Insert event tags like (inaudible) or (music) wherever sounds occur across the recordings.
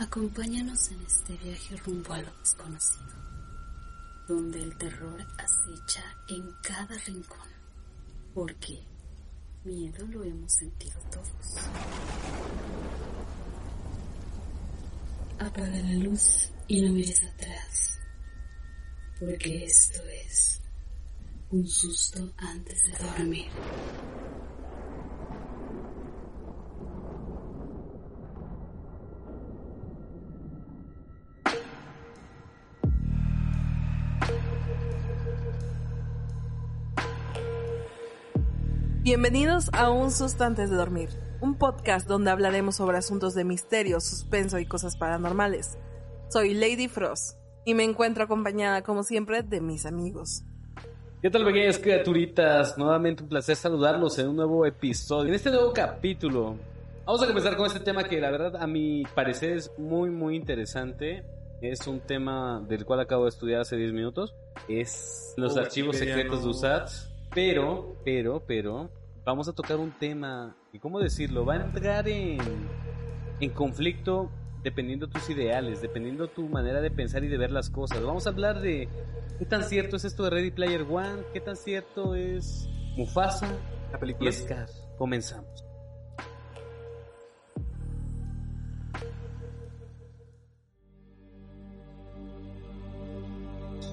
Acompáñanos en este viaje rumbo a lo desconocido, donde el terror acecha en cada rincón, porque miedo lo hemos sentido todos. Apaga la luz y no mires atrás, porque esto es un susto antes de dormir. Bienvenidos a Un Susto Antes de Dormir, un podcast donde hablaremos sobre asuntos de misterio, suspenso y cosas paranormales. Soy Lady Frost y me encuentro acompañada, como siempre, de mis amigos. ¿Qué tal, pequeñas criaturitas? Nuevamente un placer saludarlos en un nuevo episodio. En este nuevo capítulo, vamos a comenzar con este tema que, la verdad, a mi parecer es muy, muy interesante. Es un tema del cual acabo de estudiar hace 10 minutos. Es los Oh, archivos secretos de no. USAT. Pero, pero, pero, vamos a tocar un tema, y cómo decirlo, va a entrar en, en conflicto dependiendo tus ideales, dependiendo tu manera de pensar y de ver las cosas. Vamos a hablar de qué tan cierto es esto de Ready Player One, qué tan cierto es Mufasa La y película. Scar. Comenzamos.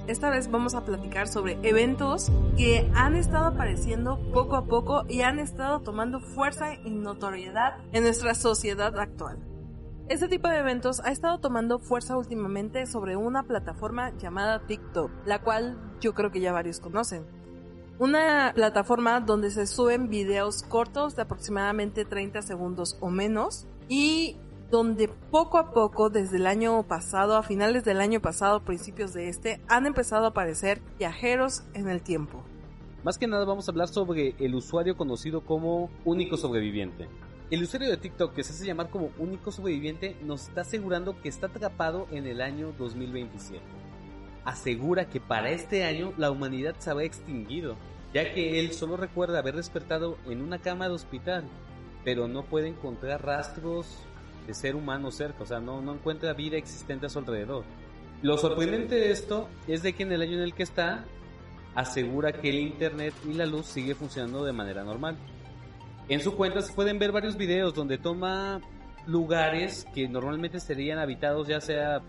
Esta vez vamos a platicar sobre eventos que han estado apareciendo poco a poco y han estado tomando fuerza y notoriedad en nuestra sociedad actual. Este tipo de eventos ha estado tomando fuerza últimamente sobre una plataforma llamada TikTok, la cual yo creo que ya varios conocen. Una plataforma donde se suben videos cortos de aproximadamente 30 segundos o menos y donde poco a poco desde el año pasado, a finales del año pasado, principios de este, han empezado a aparecer viajeros en el tiempo. Más que nada vamos a hablar sobre el usuario conocido como único sobreviviente. El usuario de TikTok que se hace llamar como único sobreviviente nos está asegurando que está atrapado en el año 2027. Asegura que para este año la humanidad se habrá extinguido, ya que él solo recuerda haber despertado en una cama de hospital, pero no puede encontrar rastros de ser humano cerca, o sea, no, no encuentra vida existente a su alrededor. Lo sorprendente de esto es de que en el año en el que está, asegura que el internet y la luz sigue funcionando de manera normal. En su cuenta se pueden ver varios videos donde toma lugares que normalmente serían habitados, ya sea,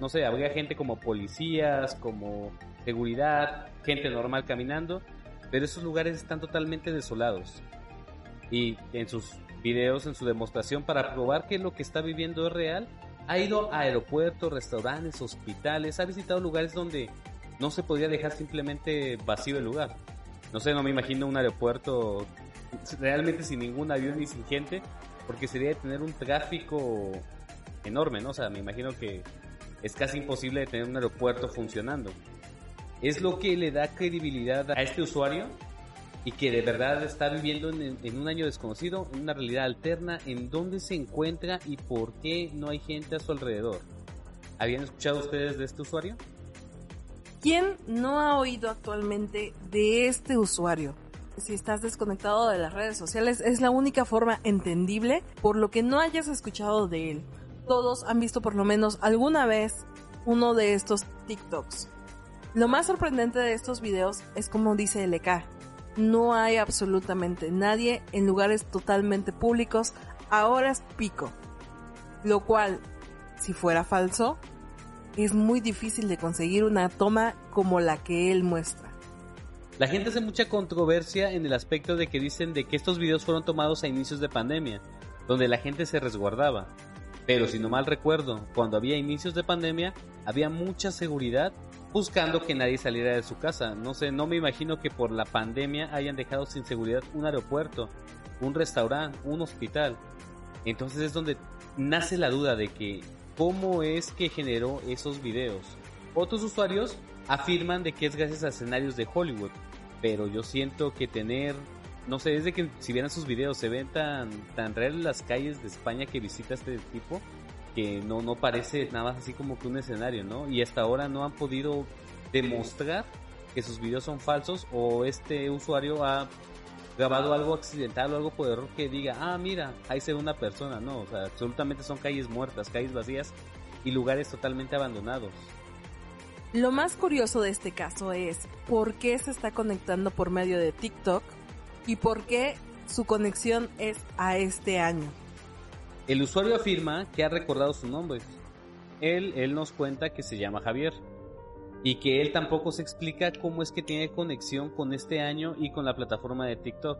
no sé, habría gente como policías, como seguridad, gente normal caminando, pero esos lugares están totalmente desolados. Y en sus videos, en su demostración para probar que lo que está viviendo es real, ha ido a aeropuertos, restaurantes, hospitales, ha visitado lugares donde no se podía dejar simplemente vacío el lugar. No sé, no me imagino un aeropuerto realmente sin ningún avión ni sin gente, porque sería de tener un tráfico enorme, ¿no? O sea, me imagino que es casi imposible de tener un aeropuerto funcionando. Es lo que le da credibilidad a este usuario y que de verdad está viviendo en, un año desconocido, una realidad alterna, en dónde se encuentra y por qué no hay gente a su alrededor. ¿Habían escuchado ustedes de este usuario? ¿Quién no ha oído actualmente de este usuario? Si estás desconectado de las redes sociales, es la única forma entendible por lo que no hayas escuchado de él. Todos han visto por lo menos alguna vez uno de estos TikToks. Lo más sorprendente de estos videos es como dice LK, no hay absolutamente nadie en lugares totalmente públicos a horas pico. Lo cual, si fuera falso, es muy difícil de conseguir una toma como la que él muestra. La gente hace mucha controversia en el aspecto de que dicen de que estos videos fueron tomados a inicios de pandemia, donde la gente se resguardaba. Pero si no mal recuerdo, cuando había inicios de pandemia, había mucha seguridad buscando que nadie saliera de su casa. No sé, no me imagino que por la pandemia hayan dejado sin seguridad un aeropuerto, un restaurante, un hospital. Entonces es donde nace la duda de que cómo es que generó esos videos. Otros usuarios afirman de que es gracias a escenarios de Hollywood, pero yo siento que tener, no sé, desde que si vieran sus videos se ven tan, tan reales las calles de España que visita este tipo, que no, no parece nada más así como que un escenario, ¿no? Y hasta ahora no han podido demostrar que sus videos son falsos o este usuario ha grabado algo accidental o algo por error que diga, ah, mira, ahí se ve una persona. No, o sea, absolutamente son calles muertas, calles vacías y lugares totalmente abandonados. Lo más curioso de este caso es por qué se está conectando por medio de TikTok y por qué su conexión es a este año. El usuario afirma que ha recordado su nombre. Él, él nos cuenta que se llama Javier y que él tampoco se explica cómo es que tiene conexión con este año y con la plataforma de TikTok.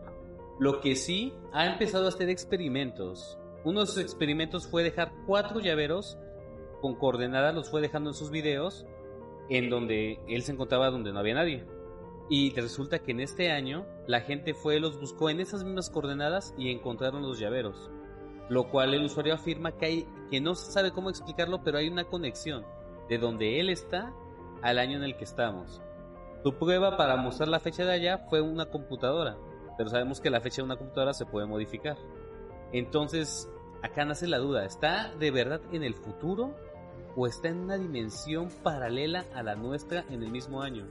Lo que sí ha empezado a hacer experimentos. Uno de sus experimentos fue dejar cuatro llaveros con coordenadas, los fue dejando en sus videos, en donde él se encontraba donde no había nadie. Y resulta que en este año la gente fue, los buscó en esas mismas coordenadas y encontraron los llaveros. Lo cual el usuario afirma que no sabe cómo explicarlo, pero hay una conexión de donde él está al año en el que estamos. Su prueba para mostrar la fecha de allá fue una computadora, pero sabemos que la fecha de una computadora se puede modificar. Entonces, acá nace la duda, ¿está de verdad en el futuro o está en una dimensión paralela a la nuestra en el mismo año?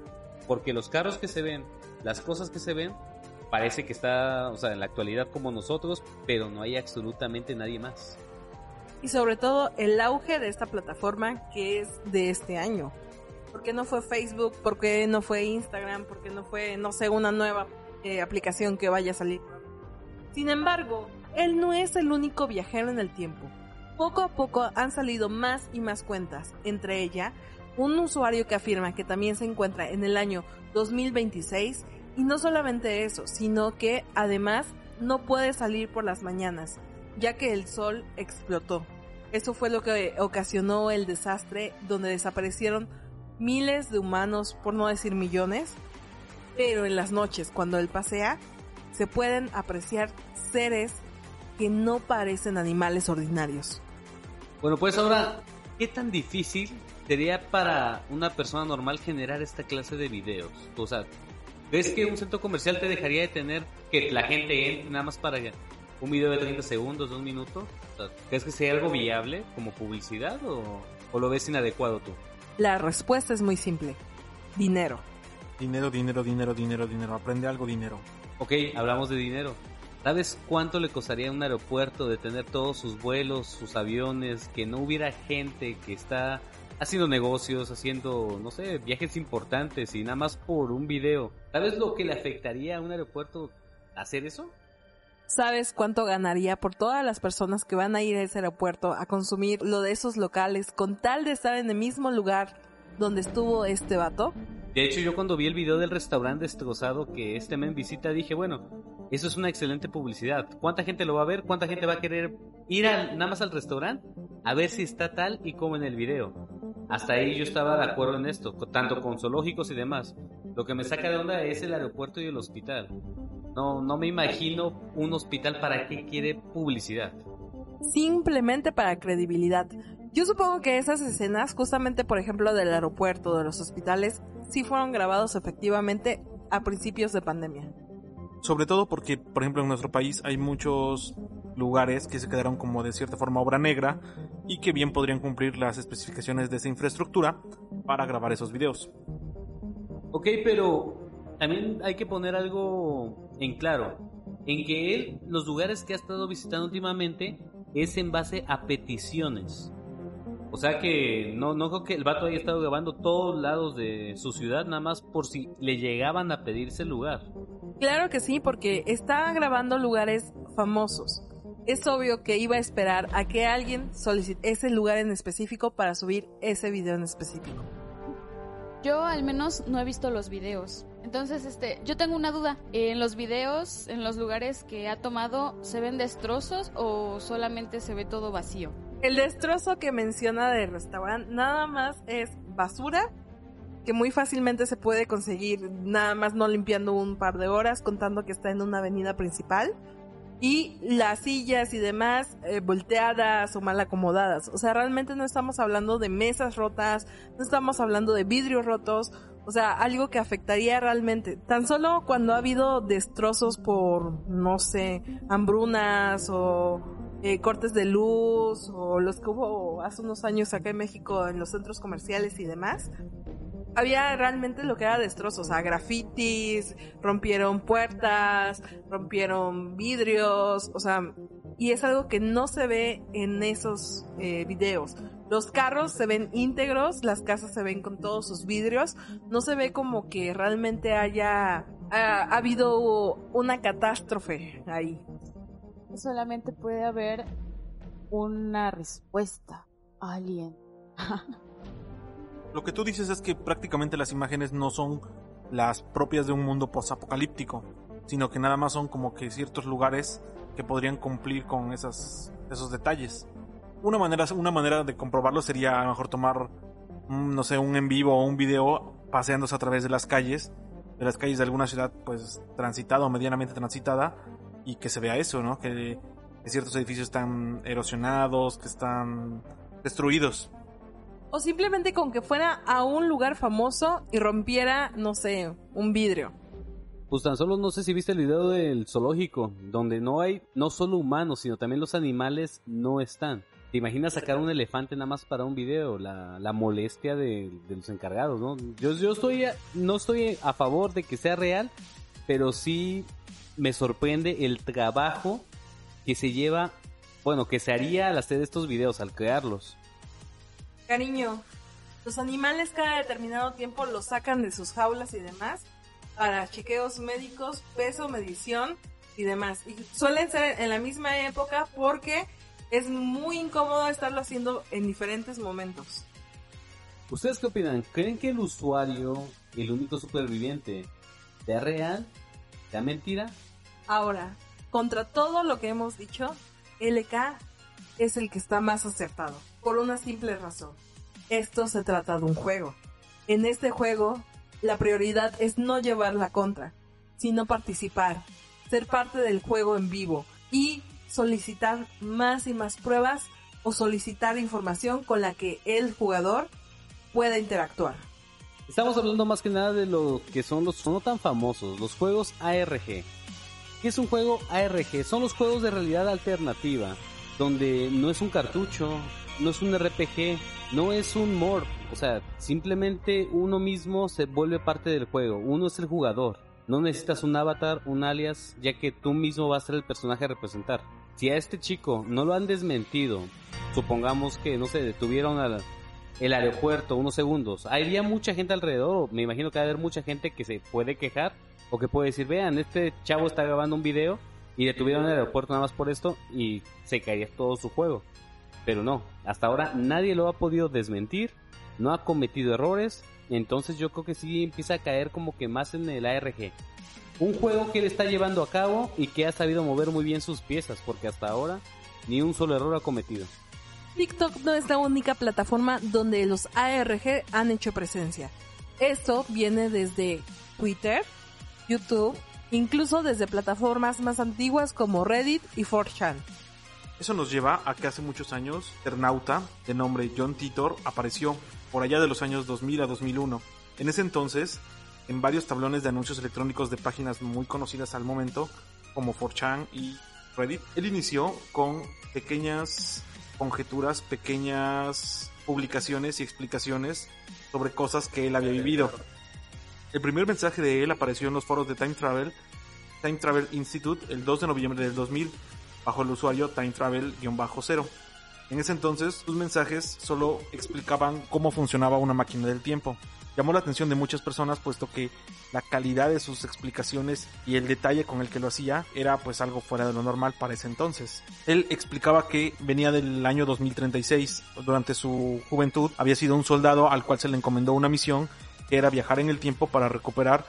Porque los carros que se ven, las cosas que se ven, parece que está, o sea, en la actualidad como nosotros, pero no hay absolutamente nadie más. Y sobre todo el auge de esta plataforma que es de este año. ¿Por qué no fue Facebook? ¿Por qué no fue Instagram? ¿Por qué no fue, no sé, una nueva eh, aplicación que vaya a salir? Sin embargo, él no es el único viajero en el tiempo. Poco a poco han salido más y más cuentas, entre ellas un usuario que afirma que también se encuentra en el año 2026 y no solamente eso, sino que además no puede salir por las mañanas, ya que el sol explotó. Eso fue lo que ocasionó el desastre donde desaparecieron miles de humanos, por no decir millones, pero en las noches, cuando él pasea, se pueden apreciar seres que no parecen animales ordinarios. Bueno, pues ahora, ¿qué tan difícil sería para una persona normal generar esta clase de videos? O sea, ¿ves que un centro comercial te dejaría de tener que la gente entre nada más para un video de 30 segundos, de un minuto? ¿Crees que sea algo viable como publicidad o, o lo ves inadecuado tú? La respuesta es muy simple. Dinero. Dinero, dinero, dinero, dinero, dinero. Aprende algo, dinero. Ok, hablamos de dinero. ¿Sabes cuánto le costaría a un aeropuerto de tener todos sus vuelos, sus aviones, que no hubiera gente que está haciendo negocios, haciendo, no sé, viajes importantes y nada más por un video? ¿Sabes lo que le afectaría a un aeropuerto hacer eso? ¿Sabes cuánto ganaría por todas las personas que van a ir a ese aeropuerto a consumir lo de esos locales con tal de estar en el mismo lugar donde estuvo este vato? De hecho, yo cuando vi el video del restaurante destrozado que este men visita, dije, bueno, eso es una excelente publicidad. ¿Cuánta gente lo va a ver? ¿Cuánta gente va a querer ir nada más al restaurante a ver si está tal y como en el video? Hasta ahí yo estaba de acuerdo en esto, tanto con zoológicos y demás. Lo que me saca de onda es el aeropuerto y el hospital. No, no me imagino un hospital para qué quiere publicidad. Simplemente para credibilidad. Yo supongo que esas escenas, justamente por ejemplo del aeropuerto, de los hospitales, sí fueron grabados efectivamente a principios de pandemia. Sobre todo porque, por ejemplo, en nuestro país hay muchos lugares que se quedaron como de cierta forma obra negra y que bien podrían cumplir las especificaciones de esa infraestructura para grabar esos videos. Ok, pero también hay que poner algo en claro, en que él, los lugares que ha estado visitando últimamente, es en base a peticiones. O sea que no, no creo que el vato haya estado grabando todos lados de su ciudad, nada más por si le llegaban a pedirse el lugar. Claro que sí, porque está grabando lugares famosos. Es obvio que iba a esperar a que alguien solicite ese lugar en específico para subir ese video en específico. Yo al menos no he visto los videos. Entonces, este, yo tengo una duda. ¿En los videos, en los lugares que ha tomado, se ven destrozos o solamente se ve todo vacío? El destrozo que menciona del restaurante nada más es basura que muy fácilmente se puede conseguir nada más no limpiando un par de horas contando que está en una avenida principal y las sillas y demás eh, volteadas o mal acomodadas. O sea, realmente no estamos hablando de mesas rotas, no estamos hablando de vidrios rotos, o sea, algo que afectaría realmente. Tan solo cuando ha habido destrozos por, no sé, hambrunas o eh, cortes de luz o los que hubo hace unos años acá en México en los centros comerciales y demás. Había realmente lo que era destrozos, o sea, grafitis, rompieron puertas, rompieron vidrios, o sea, y es algo que no se ve en esos eh, videos. Los carros se ven íntegros, las casas se ven con todos sus vidrios, no se ve como que realmente haya ha, habido una catástrofe ahí. Solamente puede haber una respuesta. Alien. (laughs) Lo que tú dices es que prácticamente las imágenes no son las propias de un mundo posapocalíptico, sino que nada más son como que ciertos lugares que podrían cumplir con esas, esos detalles. Una manera, una manera de comprobarlo sería a lo mejor tomar, no sé, un en vivo o un video paseándose a través de las calles, de las calles de alguna ciudad pues transitada o medianamente transitada y que se vea eso, ¿no? Que ciertos edificios están erosionados, que están destruidos. O simplemente con que fuera a un lugar famoso y rompiera, no sé, un vidrio. Pues tan solo no sé si viste el video del zoológico, donde no hay no solo humanos, sino también los animales no están. ¿Te imaginas sacar un elefante nada más para un video? La, la molestia de, los encargados, ¿no? Yo, yo estoy a, no estoy a favor de que sea real, pero sí me sorprende el trabajo que se lleva, bueno, que se haría al hacer estos videos, al crearlos. Cariño, los animales cada determinado tiempo los sacan de sus jaulas y demás para chequeos médicos, peso, medición y demás. Y suelen ser en la misma época porque es muy incómodo estarlo haciendo en diferentes momentos. ¿Ustedes qué opinan? ¿Creen que el usuario, el único superviviente, sea real? ¿Sea mentira? Ahora, contra todo lo que hemos dicho, LK es el que está más acertado por una simple razón. Esto se trata de un juego. En este juego, la prioridad es no llevar la contra, sino participar, ser parte del juego en vivo y solicitar más y más pruebas o solicitar información con la que el jugador pueda interactuar. Estamos hablando más que nada de lo que son los no tan famosos, los juegos ARG. ¿Qué es un juego ARG? Son los juegos de realidad alternativa, donde no es un cartucho, no es un RPG, no es un mod, o sea, simplemente uno mismo se vuelve parte del juego, uno es el jugador. No necesitas un avatar, un alias, ya que tú mismo vas a ser el personaje a representar. Si a este chico no lo han desmentido, supongamos que, no sé, detuvieron al el aeropuerto unos segundos, ¿habría mucha gente alrededor? Me imagino que va a haber mucha gente que se puede quejar o que puede decir, vean, este chavo está grabando un video y detuvieron el aeropuerto nada más por esto y se caería todo su juego. Pero no, hasta ahora nadie lo ha podido desmentir, no ha cometido errores, entonces yo creo que sí empieza a caer como que más en el ARG. Un juego que él está llevando a cabo y que ha sabido mover muy bien sus piezas, porque hasta ahora ni un solo error ha cometido. TikTok no es la única plataforma donde los ARG han hecho presencia. Esto viene desde Twitter, YouTube, incluso desde plataformas más antiguas como Reddit y 4chan. Eso nos lleva a que hace muchos años, Ternauta, de nombre John Titor, apareció por allá de los años 2000 a 2001. En ese entonces, en varios tablones de anuncios electrónicos de páginas muy conocidas al momento, como 4chan y Reddit, él inició con pequeñas conjeturas, pequeñas publicaciones y explicaciones sobre cosas que él había vivido. El primer mensaje de él apareció en los foros de Time Travel, Time Travel Institute, el 2 de noviembre del 2000, bajo el usuario Time Travel-0. En ese entonces, sus mensajes solo explicaban cómo funcionaba una máquina del tiempo. Llamó la atención de muchas personas puesto que la calidad de sus explicaciones y el detalle con el que lo hacía era pues algo fuera de lo normal para ese entonces. Él explicaba que venía del año 2036. Durante su juventud había sido un soldado al cual se le encomendó una misión que era viajar en el tiempo para recuperar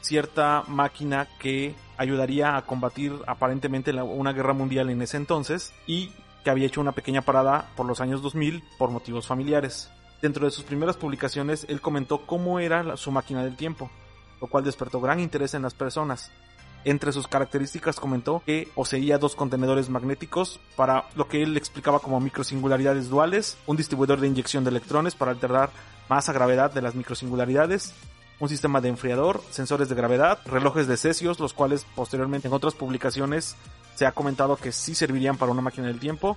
cierta máquina que ayudaría a combatir aparentemente una guerra mundial en ese entonces y que había hecho una pequeña parada por los años 2000 por motivos familiares. Dentro de sus primeras publicaciones, él comentó cómo era su máquina del tiempo, lo cual despertó gran interés en las personas. Entre sus características comentó que poseía dos contenedores magnéticos para lo que él explicaba como microsingularidades duales, un distribuidor de inyección de electrones para alterar masa gravedad de las microsingularidades, un sistema de enfriador, sensores de gravedad, relojes de cesios, los cuales posteriormente en otras publicaciones se ha comentado que sí servirían para una máquina del tiempo,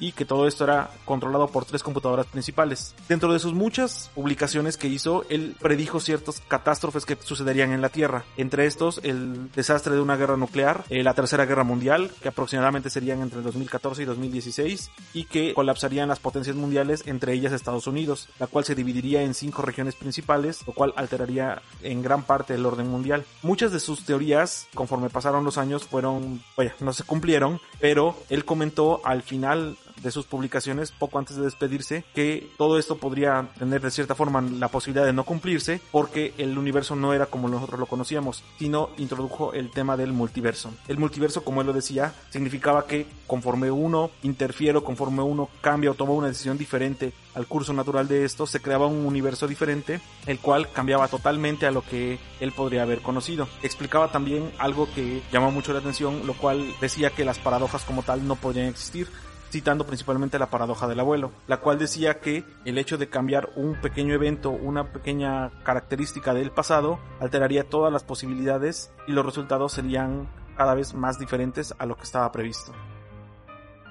y que todo esto era controlado por tres computadoras principales. Dentro de sus muchas publicaciones que hizo, él predijo ciertas catástrofes que sucederían en la Tierra. Entre estos, el desastre de una guerra nuclear, eh, la Tercera Guerra Mundial, que aproximadamente serían entre el 2014 y 2016, y que colapsarían las potencias mundiales, entre ellas Estados Unidos, la cual se dividiría en cinco regiones principales, lo cual alteraría en gran parte el orden mundial. Muchas de sus teorías, conforme pasaron los años, fueron, vaya, no se cumplieron, pero él comentó al final de sus publicaciones poco antes de despedirse que todo esto podría tener de cierta forma la posibilidad de no cumplirse porque el universo no era como nosotros lo conocíamos, sino introdujo el tema del multiverso. El multiverso, como él lo decía, significaba que conforme uno interfiere, conforme uno cambia o toma una decisión diferente al curso natural de esto, se creaba un universo diferente, el cual cambiaba totalmente a lo que él podría haber conocido. Explicaba también algo que llamó mucho la atención, lo cual decía que las paradojas como tal no podrían existir, citando principalmente la paradoja del abuelo, la cual decía que el hecho de cambiar un pequeño evento, una pequeña característica del pasado, alteraría todas las posibilidades y los resultados serían cada vez más diferentes a lo que estaba previsto.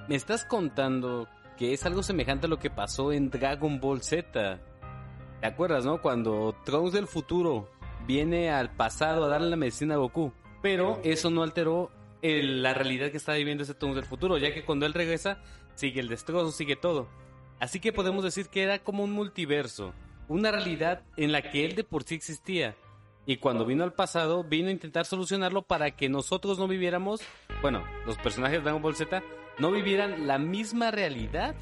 Me estás contando que es algo semejante a lo que pasó en Dragon Ball Z. ¿Te acuerdas, no? Cuando Trunks del futuro viene al pasado a darle la medicina a Goku. Pero eso no alteró la realidad que está viviendo ese Trunks del futuro, ya que cuando él regresa, sigue el destrozo, sigue todo. Así que podemos decir que era como un multiverso, una realidad en la que él de por sí existía. Y cuando vino al pasado, vino a intentar solucionarlo para que nosotros no viviéramos, bueno, los personajes de Dragon Ball Z, no vivieran la misma realidad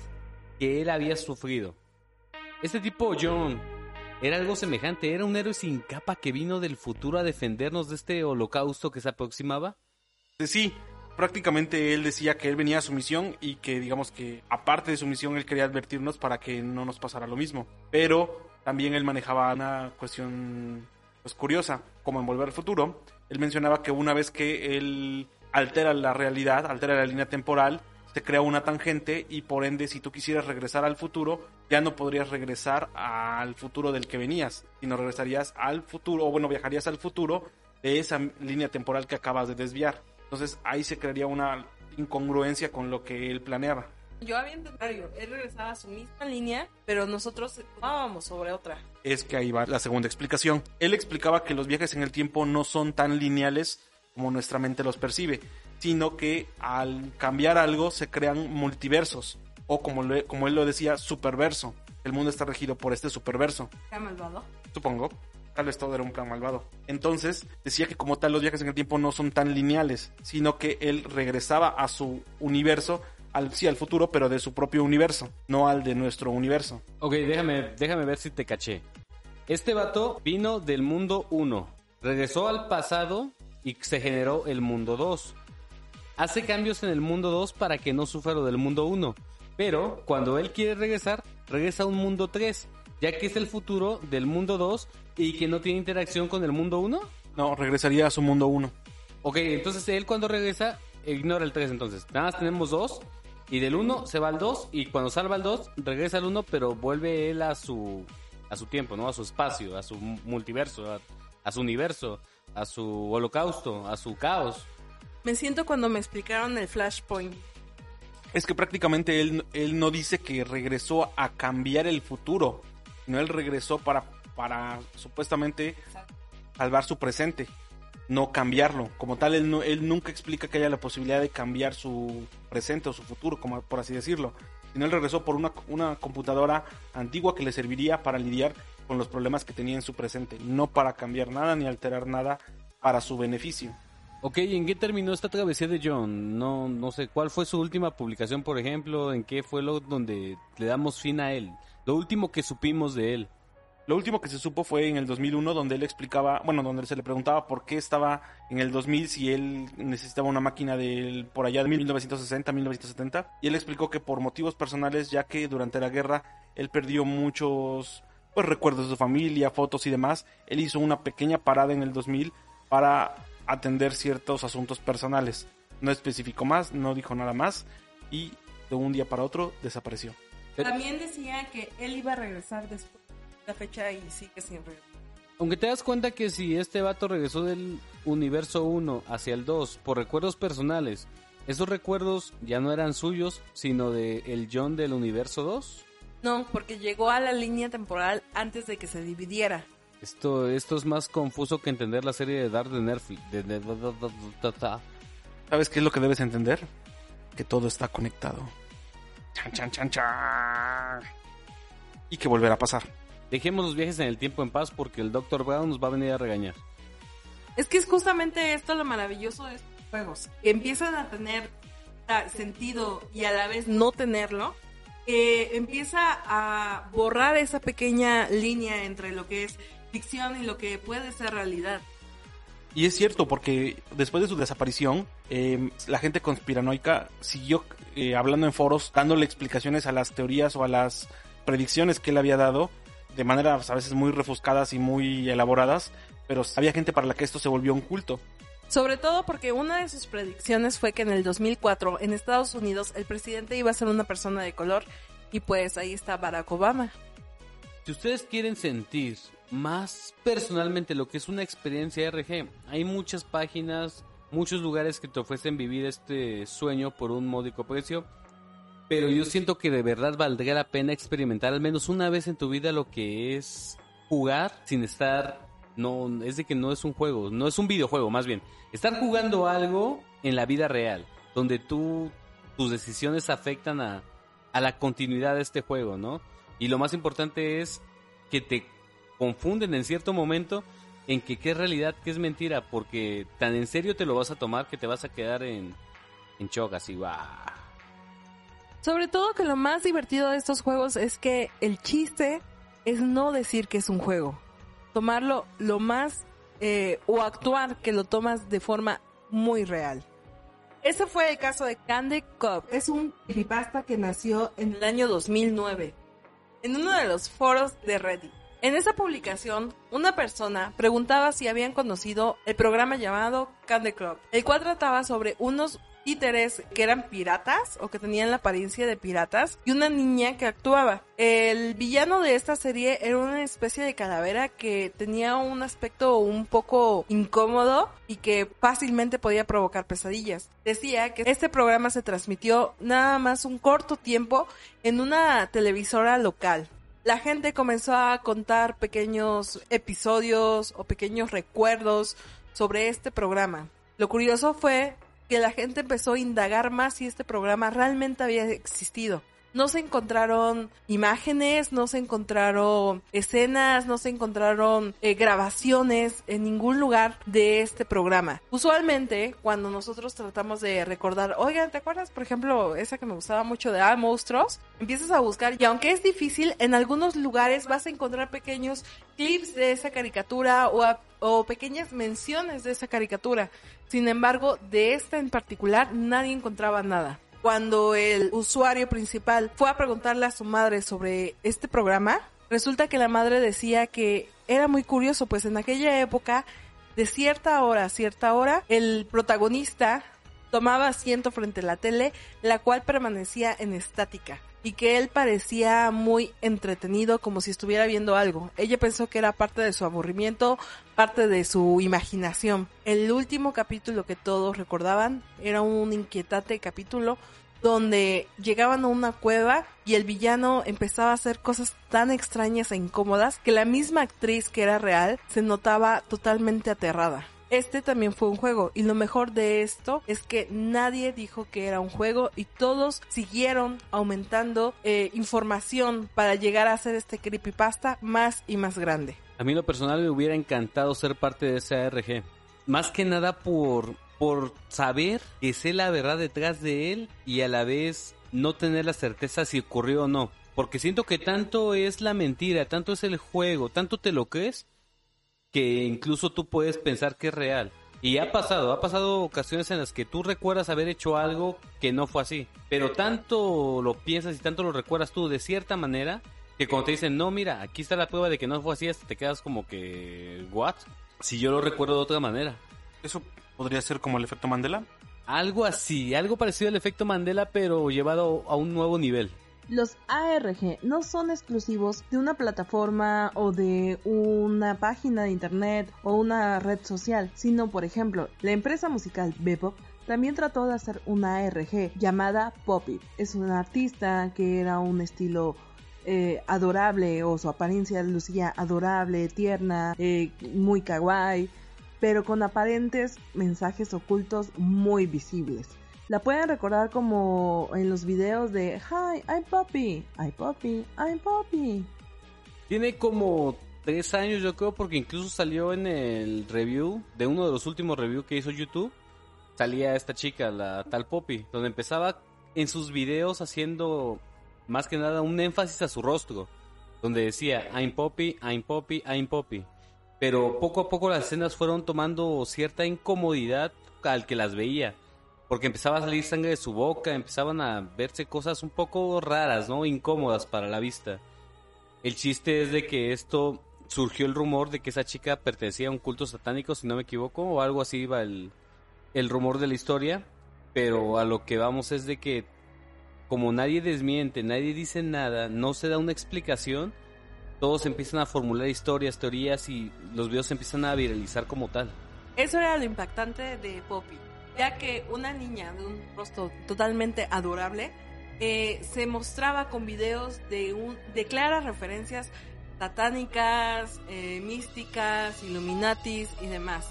que él había sufrido. Este tipo, John, era algo semejante, era un héroe sin capa que vino del futuro a defendernos de este holocausto que se aproximaba. Sí, prácticamente él decía que él venía a su misión y que digamos que aparte de su misión él quería advertirnos para que no nos pasara lo mismo. Pero también él manejaba una cuestión pues curiosa, como en Volver al Futuro. Él mencionaba que una vez que él altera la realidad, altera la línea temporal, se crea una tangente y por ende si tú quisieras regresar al futuro, ya no podrías regresar al futuro del que venías, sino regresarías al futuro, o bueno, viajarías al futuro de esa línea temporal que acabas de desviar. Entonces ahí se crearía una incongruencia con lo que él planeaba. Yo había entendido, él regresaba a su misma línea, pero nosotros tomábamos sobre otra. Es que ahí va la segunda explicación. Él explicaba que los viajes en el tiempo no son tan lineales como nuestra mente los percibe, sino que al cambiar algo se crean multiversos, o como, lo- como él lo decía, superverso. El mundo está regido por este superverso. ¿Qué malvado? supongo. Tal vez todo era un plan malvado. Entonces, decía que como tal los viajes en el tiempo no son tan lineales, sino que él regresaba a su universo, al, sí, al futuro, pero de su propio universo, no al de nuestro universo. Ok, déjame, déjame ver si te caché. Este vato vino del mundo 1, regresó al pasado y se generó el mundo 2. Hace cambios en el mundo 2 para que no sufra lo del mundo 1. Pero cuando él quiere regresar, regresa a un mundo 3, ya que es el futuro del mundo 2 y que no tiene interacción con el mundo 1. No, regresaría a su mundo 1. Ok, entonces él cuando regresa, ignora el 3 entonces. Nada más tenemos 2 y del 1 se va al 2 y cuando salva el 2 regresa al 1 pero vuelve él a su a su tiempo, ¿no? A su espacio, a su multiverso, a, a su universo, a su holocausto, a su caos. Me siento cuando me explicaron el Flashpoint. Es que prácticamente él, él no dice que regresó a cambiar el futuro, sino él regresó para, para supuestamente salvar su presente, no cambiarlo. Como tal, él, no- él nunca explica que haya la posibilidad de cambiar su presente o su futuro, como por así decirlo. Sino él regresó por una, una computadora antigua que le serviría para lidiar con los problemas que tenía en su presente, no para cambiar nada ni alterar nada para su beneficio. Ok, ¿y en qué terminó esta travesía de John? No, no sé, ¿cuál fue su última publicación, por ejemplo? ¿En qué fue lo donde le damos fin a él? Lo último que supimos de él. Lo último que se supo fue en el 2001, donde él explicaba, bueno, donde se le preguntaba por qué estaba en el 2000 si él necesitaba una máquina del por allá de 1960, 1970, y él explicó que por motivos personales, ya que durante la guerra él perdió muchos pues recuerdos de su familia, fotos y demás, él hizo una pequeña parada en el 2000 para atender ciertos asuntos personales. No especificó más, no dijo nada más y de un día para otro desapareció. También decía que él iba a regresar después de la fecha y sigue sin regresar. Aunque te das cuenta que si este vato regresó del universo 1 hacia el 2 por recuerdos personales ¿Esos recuerdos ya no eran suyos, sino de el John del universo 2? No, porque llegó a la línea temporal antes de que se dividiera. Esto, esto es más confuso que entender la serie de Dark de Netflix. De, de- de- ¿Sabes qué es lo que debes entender? Que todo está conectado. Chan, chan, chan, chan. Y que volverá a pasar. Dejemos los viajes en el tiempo en paz porque el Dr. Brown nos va a venir a regañar. Es que es justamente esto lo maravilloso de estos juegos, que empiezan a tener ah, sentido y a la vez no tenerlo, que empieza a borrar esa pequeña línea entre lo que es ficción y lo que puede ser realidad. Y es cierto, porque después de su desaparición, eh, la gente conspiranoica siguió eh, hablando en foros, dándole explicaciones a las teorías o a las predicciones que él había dado, de maneras a veces muy refuscadas y muy elaboradas, pero había gente para la que esto se volvió un culto. Sobre todo porque una de sus predicciones fue que en el 2004 en Estados Unidos el presidente iba a ser una persona de color y pues ahí está Barack Obama. Si ustedes quieren sentir más personalmente lo que es una experiencia RG, hay muchas páginas, muchos lugares que te ofrecen vivir este sueño por un módico precio. Pero yo siento que de verdad valdría la pena experimentar al menos una vez en tu vida lo que es jugar sin estar no es de que no es un juego, no es un videojuego, más bien. Estar jugando algo en la vida real, donde tú tus decisiones afectan a, a la continuidad de este juego, ¿no? Y lo más importante es que te confunden en cierto momento en que qué es realidad, qué es mentira, porque tan en serio te lo vas a tomar que te vas a quedar en, en shock, así, ¡guau! Sobre todo que lo más divertido de estos juegos es que el chiste es no decir que es un juego, tomarlo lo más eh, o actuar que lo tomas de forma muy real. Ese fue el caso de Candy Cup. Es un creepypasta que nació en el año 2009 en uno de los foros de Reddit. En esa publicación, una persona preguntaba si habían conocido el programa llamado Candy Club, el cual trataba sobre unos títeres que eran piratas o que tenían la apariencia de piratas y una niña que actuaba. El villano de esta serie era una especie de calavera que tenía un aspecto un poco incómodo y que fácilmente podía provocar pesadillas. Decía que este programa se transmitió nada más un corto tiempo en una televisora local la gente comenzó a contar pequeños episodios o pequeños recuerdos sobre este programa. Lo curioso fue que la gente empezó a indagar más si este programa realmente había existido. No se encontraron imágenes, no se encontraron escenas, no se encontraron eh, grabaciones en ningún lugar de este programa. Usualmente, cuando nosotros tratamos de recordar, oigan, ¿te acuerdas, por ejemplo, esa que me gustaba mucho de Ah, monstruos? Empiezas a buscar y aunque es difícil, en algunos lugares vas a encontrar pequeños clips de esa caricatura o, o pequeñas menciones de esa caricatura. Sin embargo, de esta en particular nadie encontraba nada. Cuando el usuario principal fue a preguntarle a su madre sobre este programa, resulta que la madre decía que era muy curioso, pues en aquella época, de cierta hora a cierta hora, el protagonista tomaba asiento frente a la tele, la cual permanecía en estática y que él parecía muy entretenido como si estuviera viendo algo. Ella pensó que era parte de su aburrimiento, parte de su imaginación. El último capítulo que todos recordaban era un inquietante capítulo donde llegaban a una cueva y el villano empezaba a hacer cosas tan extrañas e incómodas que la misma actriz que era real se notaba totalmente aterrada. Este también fue un juego y lo mejor de esto es que nadie dijo que era un juego y todos siguieron aumentando eh, información para llegar a hacer este creepypasta más y más grande. A mí lo personal me hubiera encantado ser parte de ese ARG. Más que nada por, por saber que sé la verdad detrás de él y a la vez no tener la certeza si ocurrió o no. Porque siento que tanto es la mentira, tanto es el juego, tanto te lo crees, que incluso tú puedes pensar que es real. Y ha pasado, ha pasado ocasiones en las que tú recuerdas haber hecho algo que no fue así. Pero tanto lo piensas y tanto lo recuerdas tú de cierta manera que cuando te dicen, no, mira, aquí está la prueba de que no fue así, hasta te quedas como que, ¿what? Si yo lo recuerdo de otra manera. Eso podría ser como el efecto Mandela. Algo así, algo parecido al efecto Mandela, pero llevado a un nuevo nivel. Los ARG no son exclusivos de una plataforma o de una página de internet o una red social, sino por ejemplo, la empresa musical Bebop también trató de hacer una ARG llamada Poppy. Es una artista que era un estilo eh, adorable o su apariencia lucía adorable, tierna, eh, muy kawaii, pero con aparentes mensajes ocultos muy visibles. La pueden recordar como en los videos de Hi, I'm Poppy, I'm Poppy, I'm Poppy. Tiene como tres años yo creo porque incluso salió en el review de uno de los últimos reviews que hizo YouTube. Salía esta chica, la tal Poppy, donde empezaba en sus videos haciendo más que nada un énfasis a su rostro, donde decía I'm Poppy, I'm Poppy, I'm Poppy. Pero poco a poco las escenas fueron tomando cierta incomodidad al que las veía, porque empezaba a salir sangre de su boca, empezaban a verse cosas un poco raras, ¿no? Incómodas para la vista. El chiste es de que esto surgió el rumor de que esa chica pertenecía a un culto satánico, si no me equivoco, o algo así iba el, el rumor de la historia. Pero a lo que vamos es de que como nadie desmiente, nadie dice nada, no se da una explicación, todos empiezan a formular historias, teorías y los videos se empiezan a viralizar como tal. Eso era lo impactante de Poppy, ya que una niña de un rostro totalmente adorable eh, se mostraba con videos de, un, de claras referencias satánicas, eh, místicas, illuminatis y demás.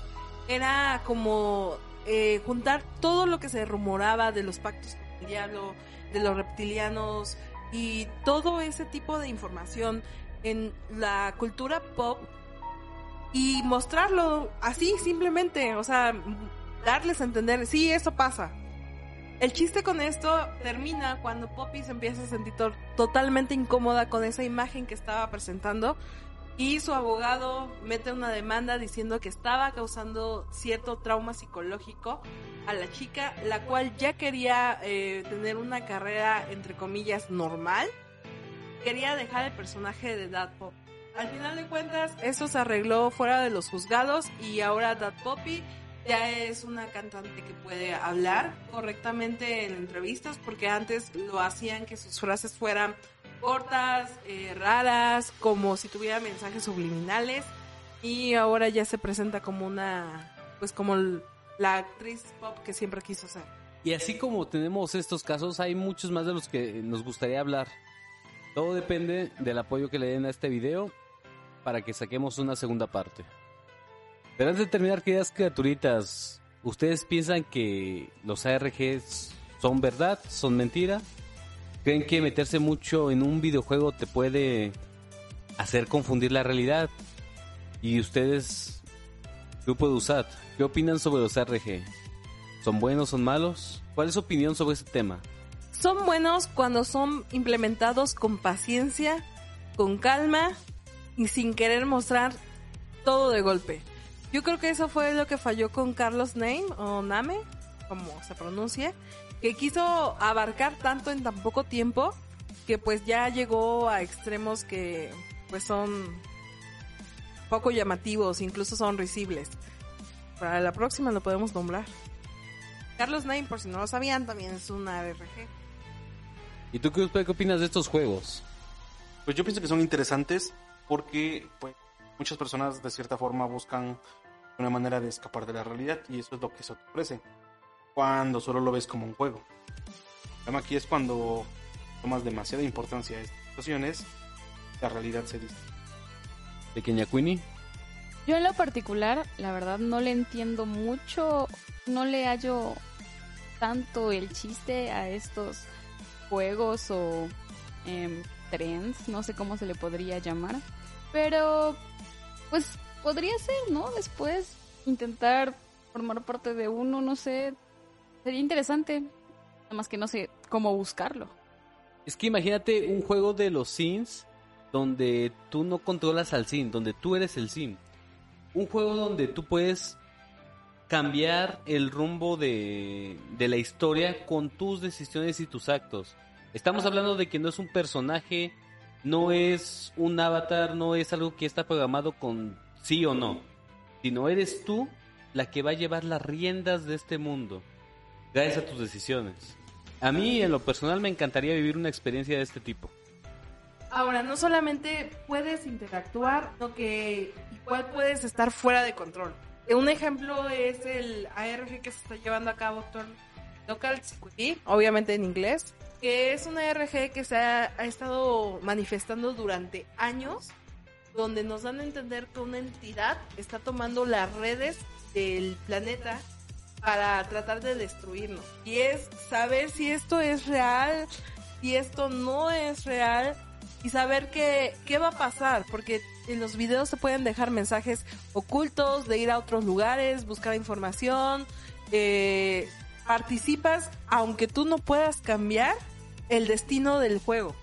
Era como eh, juntar todo lo que se rumoraba de los pactos con el diablo, de los reptilianos y todo ese tipo de información en la cultura pop y mostrarlo así simplemente, o sea, darles a entender, sí, eso pasa. El chiste con esto termina cuando Poppy se empieza a sentir totalmente incómoda con esa imagen que estaba presentando y su abogado mete una demanda diciendo que estaba causando cierto trauma psicológico a la chica, la cual ya quería eh, tener una carrera entre comillas normal, quería dejar el personaje de Dad Pop. Al final de cuentas, eso se arregló fuera de los juzgados y ahora Dad Poppy ya es una cantante que puede hablar correctamente en entrevistas porque antes lo hacían que sus frases fueran cortas, eh, raras, como si tuviera mensajes subliminales y ahora ya se presenta como una, pues como la actriz pop que siempre quiso ser. Y así como tenemos estos casos, hay muchos más de los que nos gustaría hablar. Todo depende del apoyo que le den a este video para que saquemos una segunda parte. Pero antes de terminar, queridas criaturitas, ¿ustedes piensan que los ARGs son verdad, son mentira? ¿Creen que meterse mucho en un videojuego te puede hacer confundir la realidad? ¿Y ustedes, grupo de USAT, qué opinan sobre los ARG? ¿Son buenos, son malos? ¿Cuál es su opinión sobre este tema? Son buenos cuando son implementados con paciencia, con calma y sin querer mostrar todo de golpe. Yo creo que eso fue lo que falló con Carlos Name o Name, como se pronuncia, que quiso abarcar tanto en tan poco tiempo que pues ya llegó a extremos que pues son poco llamativos, incluso son risibles. Para la próxima lo podemos nombrar. Carlos Name, por si no lo sabían, también es una RPG. ¿Y tú qué, qué opinas de estos juegos? Pues yo pienso que son interesantes porque pues, muchas personas de cierta forma buscan una manera de escapar de la realidad y eso es lo que se ofrece cuando solo lo ves como un juego. El problema aquí es cuando tomas demasiada importancia a estas situaciones, la realidad se dice. Pequeña Queenie. Yo en lo particular, la verdad no le entiendo mucho, no le hallo tanto el chiste a estos juegos o eh, trends, no sé cómo se le podría llamar, pero pues podría ser, ¿no? Después intentar formar parte de uno, no sé, Sería interesante. Nada más que no sé cómo buscarlo. Es que imagínate un juego de los Sims donde tú no controlas al Sim, donde tú eres el Sim. Un juego donde tú puedes cambiar el rumbo de, de la historia con tus decisiones y tus actos. Estamos hablando de que no es un personaje, no es un avatar, no es algo que está programado con sí o no, sino eres tú la que va a llevar las riendas de este mundo gracias a tus decisiones. A mí, en lo personal, me encantaría vivir una experiencia de este tipo. Ahora, no solamente puedes interactuar, sino que igual puedes estar fuera de control. Un ejemplo es el ARG que se está llevando a cabo Local Security, obviamente en inglés, que es un ARG que se ha, ha estado manifestando durante años, donde nos dan a entender que una entidad está tomando las redes del planeta para tratar de destruirnos. Y es saber si esto es real, si esto no es real, y saber qué, qué va a pasar, porque en los videos se pueden dejar mensajes ocultos de ir a otros lugares, buscar información, eh, participas aunque tú no puedas cambiar el destino del juego.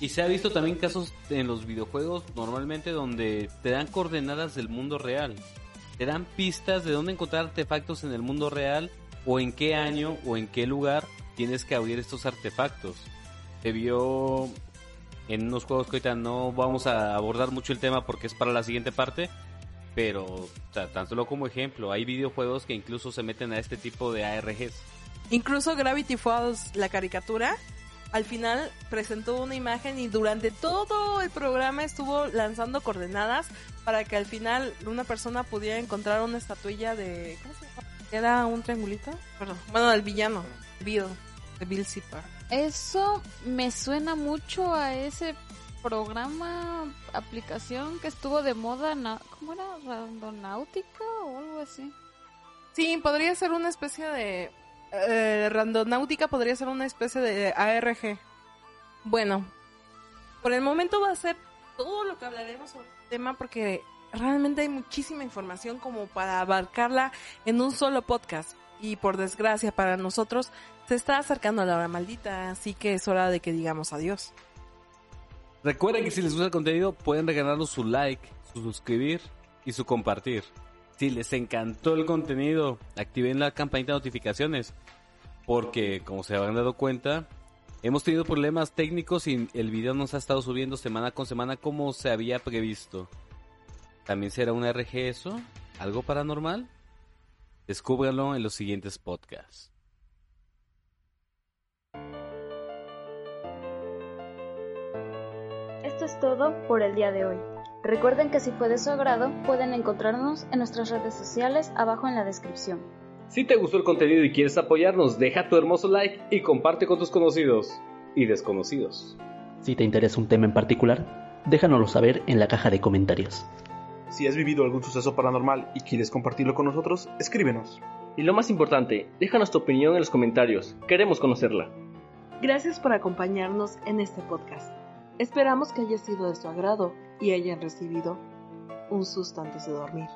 Y se ha visto también casos en los videojuegos normalmente donde te dan coordenadas del mundo real. Te dan pistas de dónde encontrar artefactos en el mundo real o en qué año o en qué lugar tienes que abrir estos artefactos. Se vio en unos juegos que ahorita no vamos a abordar mucho el tema porque es para la siguiente parte. Pero, o sea, tan solo como ejemplo, hay videojuegos que incluso se meten a este tipo de ARGs. Incluso Gravity Falls, la caricatura, al final presentó una imagen y durante todo el programa estuvo lanzando coordenadas para que al final una persona pudiera encontrar una estatuilla de... ¿Cómo se llama? ¿Era un triangulito? Perdón. Bueno, del villano, Bill, de Bill Zipper. Eso me suena mucho a ese programa, aplicación que estuvo de moda, ¿cómo era? Randonáutica o algo así. Sí, podría ser una especie de... Eh, randonáutica podría ser una especie de ARG. Bueno, por el momento va a ser todo lo que hablaremos sobre el tema porque realmente hay muchísima información como para abarcarla en un solo podcast. Y por desgracia para nosotros se está acercando la hora maldita, así que es hora de que digamos adiós. Recuerden que si les gusta el contenido pueden regalarnos su like, su suscribir y su compartir. Si les encantó el contenido, activen la campanita de notificaciones. Porque, como se habrán dado cuenta, hemos tenido problemas técnicos y el video no se ha estado subiendo semana con semana como se había previsto. ¿También será un RG eso? ¿Algo paranormal? Descúbranlo en los siguientes podcasts. Esto es todo por el día de hoy. Recuerden que si fue de su agrado, pueden encontrarnos en nuestras redes sociales abajo en la descripción. Si te gustó el contenido y quieres apoyarnos, deja tu hermoso like y comparte con tus conocidos y desconocidos. Si te interesa un tema en particular, déjanoslo saber en la caja de comentarios. Si has vivido algún suceso paranormal y quieres compartirlo con nosotros, escríbenos. Y lo más importante, déjanos tu opinión en los comentarios. Queremos conocerla. Gracias por acompañarnos en este podcast. Esperamos que haya sido de su agrado y hayan recibido un susto antes de dormir.